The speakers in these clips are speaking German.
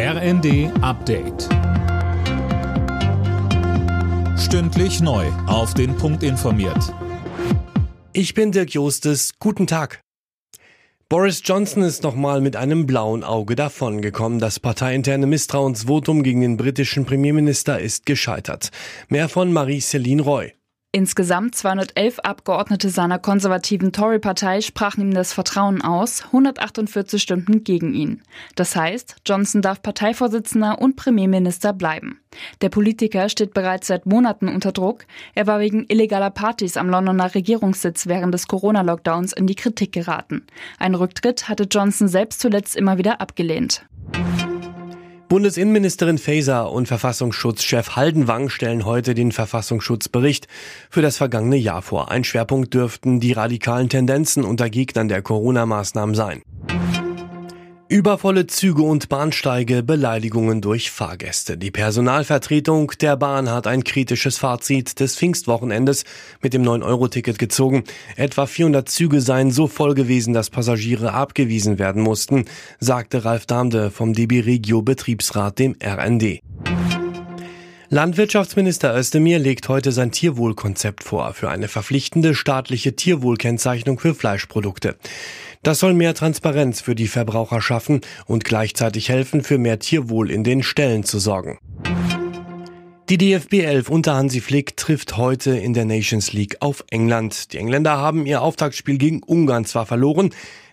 RND Update. Stündlich neu. Auf den Punkt informiert. Ich bin Dirk Jostes. Guten Tag. Boris Johnson ist nochmal mit einem blauen Auge davongekommen. Das parteiinterne Misstrauensvotum gegen den britischen Premierminister ist gescheitert. Mehr von Marie-Céline Roy. Insgesamt 211 Abgeordnete seiner konservativen Tory-Partei sprachen ihm das Vertrauen aus, 148 stimmten gegen ihn. Das heißt, Johnson darf Parteivorsitzender und Premierminister bleiben. Der Politiker steht bereits seit Monaten unter Druck. Er war wegen illegaler Partys am Londoner Regierungssitz während des Corona-Lockdowns in die Kritik geraten. Ein Rücktritt hatte Johnson selbst zuletzt immer wieder abgelehnt. Bundesinnenministerin Faeser und Verfassungsschutzchef Haldenwang stellen heute den Verfassungsschutzbericht für das vergangene Jahr vor. Ein Schwerpunkt dürften die radikalen Tendenzen unter Gegnern der Corona-Maßnahmen sein. Übervolle Züge und Bahnsteige, Beleidigungen durch Fahrgäste. Die Personalvertretung der Bahn hat ein kritisches Fazit des Pfingstwochenendes mit dem 9-Euro-Ticket gezogen. Etwa 400 Züge seien so voll gewesen, dass Passagiere abgewiesen werden mussten, sagte Ralf Damde vom DB Regio Betriebsrat dem RND. Landwirtschaftsminister Özdemir legt heute sein Tierwohlkonzept vor für eine verpflichtende staatliche Tierwohlkennzeichnung für Fleischprodukte. Das soll mehr Transparenz für die Verbraucher schaffen und gleichzeitig helfen, für mehr Tierwohl in den Ställen zu sorgen. Die DFB 11 unter Hansi Flick trifft heute in der Nations League auf England. Die Engländer haben ihr Auftaktspiel gegen Ungarn zwar verloren,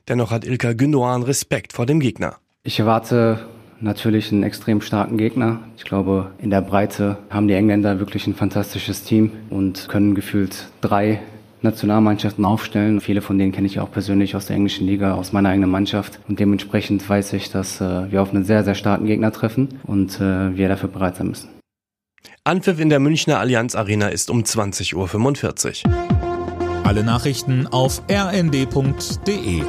dennoch hat Ilka Gündoğan Respekt vor dem Gegner. Ich erwarte natürlich einen extrem starken Gegner. Ich glaube, in der Breite haben die Engländer wirklich ein fantastisches Team und können gefühlt drei Nationalmannschaften aufstellen. Viele von denen kenne ich auch persönlich aus der englischen Liga, aus meiner eigenen Mannschaft. Und dementsprechend weiß ich, dass äh, wir auf einen sehr, sehr starken Gegner treffen und äh, wir dafür bereit sein müssen. Anpfiff in der Münchner Allianz Arena ist um 20.45 Uhr. Alle Nachrichten auf rnd.de